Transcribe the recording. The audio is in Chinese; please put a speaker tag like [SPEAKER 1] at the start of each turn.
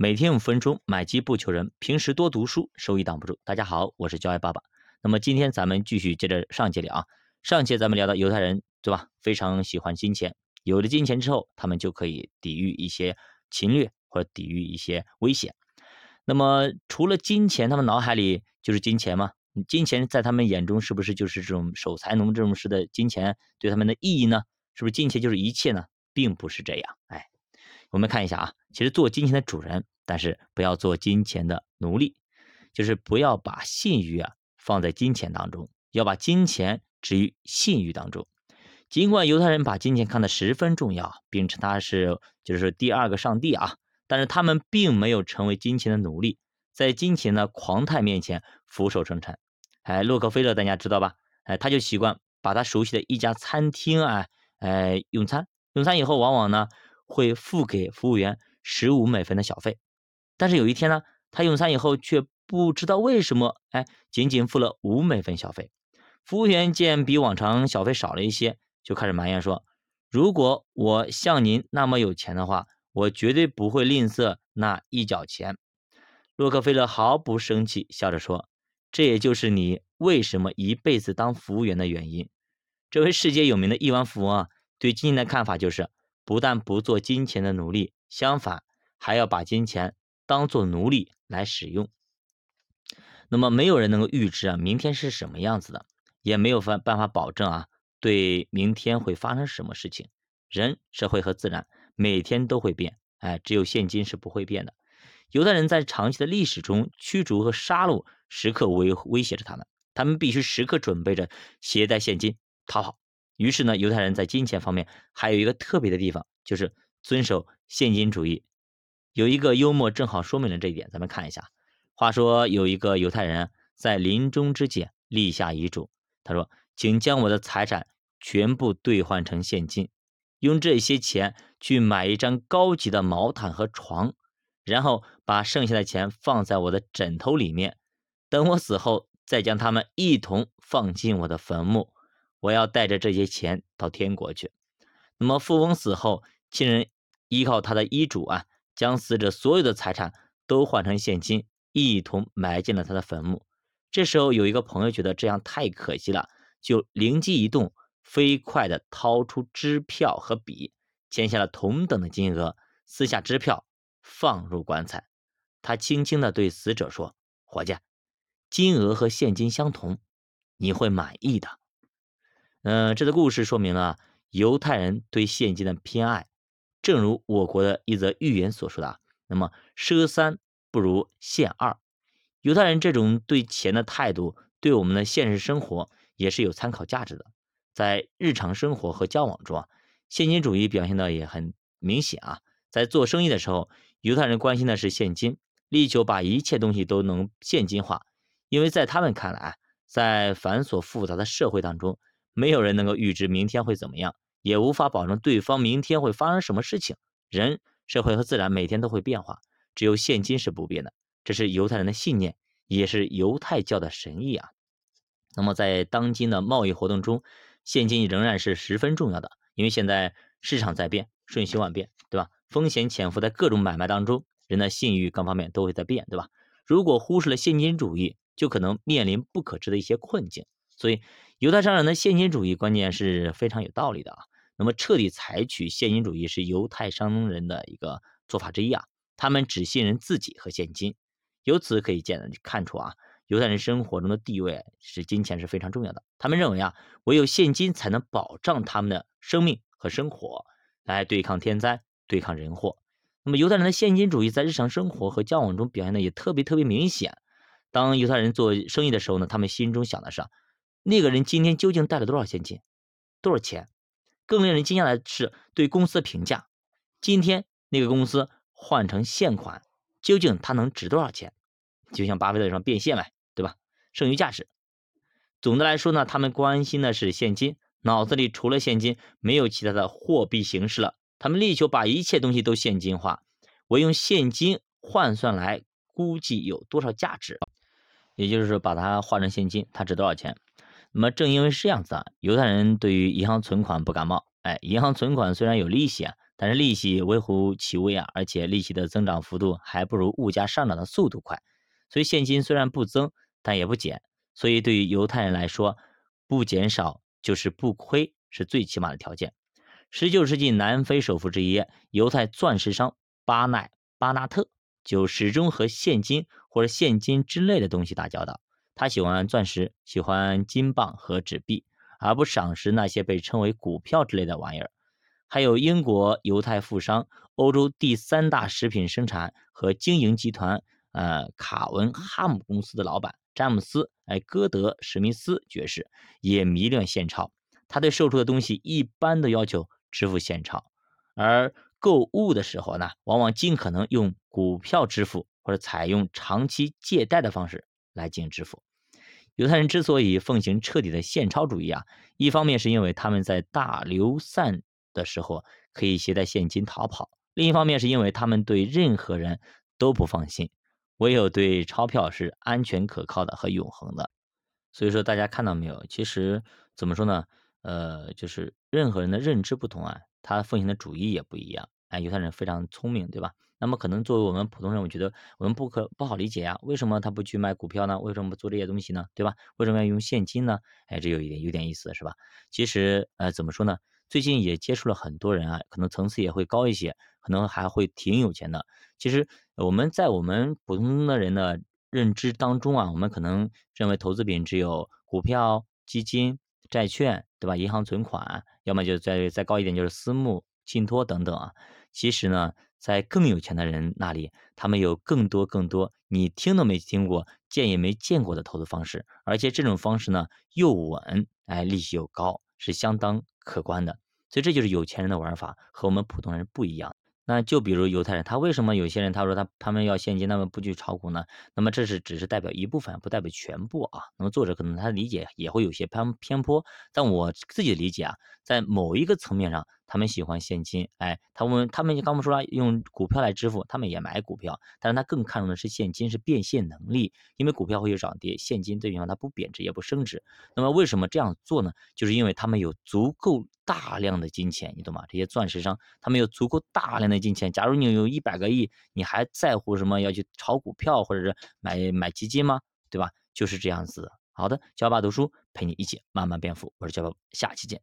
[SPEAKER 1] 每天五分钟，买基不求人，平时多读书，收益挡不住。大家好，我是教爱爸爸。那么今天咱们继续接着上节聊啊。上节咱们聊到犹太人，对吧？非常喜欢金钱，有了金钱之后，他们就可以抵御一些侵略或者抵御一些危险。那么除了金钱，他们脑海里就是金钱吗？金钱在他们眼中是不是就是这种守财奴这种式的金钱对他们的意义呢？是不是金钱就是一切呢？并不是这样，哎。我们看一下啊，其实做金钱的主人，但是不要做金钱的奴隶，就是不要把信誉啊放在金钱当中，要把金钱置于信誉当中。尽管犹太人把金钱看得十分重要，并称它是就是第二个上帝啊，但是他们并没有成为金钱的奴隶，在金钱的狂态面前俯首称臣。哎，洛克菲勒大家知道吧？哎，他就习惯把他熟悉的一家餐厅啊，哎用餐，用餐以后往往呢。会付给服务员十五美分的小费，但是有一天呢，他用餐以后却不知道为什么，哎，仅仅付了五美分小费。服务员见比往常小费少了一些，就开始埋怨说：“如果我像您那么有钱的话，我绝对不会吝啬那一角钱。”洛克菲勒毫不生气，笑着说：“这也就是你为什么一辈子当服务员的原因。”这位世界有名的亿万富翁啊，对金钱的看法就是。不但不做金钱的奴隶，相反还要把金钱当做奴隶来使用。那么没有人能够预知啊，明天是什么样子的，也没有办办法保证啊，对明天会发生什么事情。人、社会和自然每天都会变，哎，只有现金是不会变的。犹太人在长期的历史中，驱逐和杀戮时刻威威胁着他们，他们必须时刻准备着携带现金逃跑。于是呢，犹太人在金钱方面还有一个特别的地方，就是遵守现金主义。有一个幽默正好说明了这一点，咱们看一下。话说有一个犹太人在临终之前立下遗嘱，他说：“请将我的财产全部兑换成现金，用这些钱去买一张高级的毛毯和床，然后把剩下的钱放在我的枕头里面，等我死后再将它们一同放进我的坟墓。”我要带着这些钱到天国去。那么富翁死后，亲人依靠他的遗嘱啊，将死者所有的财产都换成现金，一同埋进了他的坟墓。这时候有一个朋友觉得这样太可惜了，就灵机一动，飞快地掏出支票和笔，签下了同等的金额，撕下支票放入棺材。他轻轻地对死者说：“伙计，金额和现金相同，你会满意的。”嗯，这个故事说明了犹太人对现金的偏爱，正如我国的一则寓言所说的：“那么赊三不如献二。”犹太人这种对钱的态度，对我们的现实生活也是有参考价值的。在日常生活和交往中啊，现金主义表现的也很明显啊。在做生意的时候，犹太人关心的是现金，力求把一切东西都能现金化，因为在他们看来，在繁琐复杂的社会当中。没有人能够预知明天会怎么样，也无法保证对方明天会发生什么事情。人、社会和自然每天都会变化，只有现金是不变的。这是犹太人的信念，也是犹太教的神意啊。那么在当今的贸易活动中，现金仍然是十分重要的，因为现在市场在变，瞬息万变，对吧？风险潜伏在各种买卖当中，人的信誉各方面都会在变，对吧？如果忽视了现金主义，就可能面临不可知的一些困境。所以。犹太商人的现金主义观念是非常有道理的啊。那么，彻底采取现金主义是犹太商人的一个做法之一啊。他们只信任自己和现金。由此可以见看出啊，犹太人生活中的地位是金钱是非常重要的。他们认为啊，唯有现金才能保障他们的生命和生活，来对抗天灾、对抗人祸。那么，犹太人的现金主义在日常生活和交往中表现的也特别特别明显。当犹太人做生意的时候呢，他们心中想的是。那个人今天究竟带了多少现金，多少钱？更令人惊讶的是，对公司的评价。今天那个公司换成现款，究竟它能值多少钱？就像巴菲特说变现呗，对吧？剩余价值。总的来说呢，他们关心的是现金，脑子里除了现金，没有其他的货币形式了。他们力求把一切东西都现金化，我用现金换算来估计有多少价值，也就是把它换成现金，它值多少钱？那么正因为是这样子啊，犹太人对于银行存款不感冒。哎，银行存款虽然有利息啊，但是利息微乎其微啊，而且利息的增长幅度还不如物价上涨的速度快，所以现金虽然不增，但也不减。所以对于犹太人来说，不减少就是不亏，是最起码的条件。十九世纪南非首富之一、犹太钻石商巴奈巴纳特就始终和现金或者现金之类的东西打交道。他喜欢钻石，喜欢金棒和纸币，而不赏识那些被称为股票之类的玩意儿。还有英国犹太富商、欧洲第三大食品生产和经营集团，呃，卡文哈姆公司的老板詹姆斯，哎，戈德史密斯爵士也迷恋现钞。他对售出的东西一般都要求支付现钞，而购物的时候呢，往往尽可能用股票支付或者采用长期借贷的方式来进行支付。犹太人之所以奉行彻底的现钞主义啊，一方面是因为他们在大流散。的时候可以携带现金逃跑，另一方面是因为他们对任何人都不放心，唯有对钞票是安全可靠的和永恒的。所以说，大家看到没有？其实怎么说呢？呃，就是任何人的认知不同啊，他奉行的主义也不一样。哎，犹太人非常聪明，对吧？那么可能作为我们普通人，我觉得我们不可不好理解呀，为什么他不去买股票呢？为什么不做这些东西呢？对吧？为什么要用现金呢？哎，这有一点有点意思，是吧？其实呃，怎么说呢？最近也接触了很多人啊，可能层次也会高一些，可能还会挺有钱的。其实我们在我们普通的人的认知当中啊，我们可能认为投资品只有股票、基金、债券，对吧？银行存款，要么就再再高一点就是私募、信托等等啊。其实呢，在更有钱的人那里，他们有更多更多你听都没听过、见也没见过的投资方式，而且这种方式呢又稳，哎，利息又高，是相当。可观的，所以这就是有钱人的玩法和我们普通人不一样。那就比如犹太人，他为什么有些人他说他他们要现金，那么不去炒股呢？那么这是只是代表一部分，不代表全部啊。那么作者可能他的理解也会有些偏偏颇，但我自己的理解啊，在某一个层面上。他们喜欢现金，哎，他们他们刚不说了，用股票来支付，他们也买股票，但是他更看重的是现金，是变现能力，因为股票会有涨跌，现金这地方它不贬值也不升值。那么为什么这样做呢？就是因为他们有足够大量的金钱，你懂吗？这些钻石商他们有足够大量的金钱。假如你有一百个亿，你还在乎什么要去炒股票或者是买买基金吗？对吧？就是这样子。好的，小爸读书陪你一起慢慢变富，我是教爸，下期见。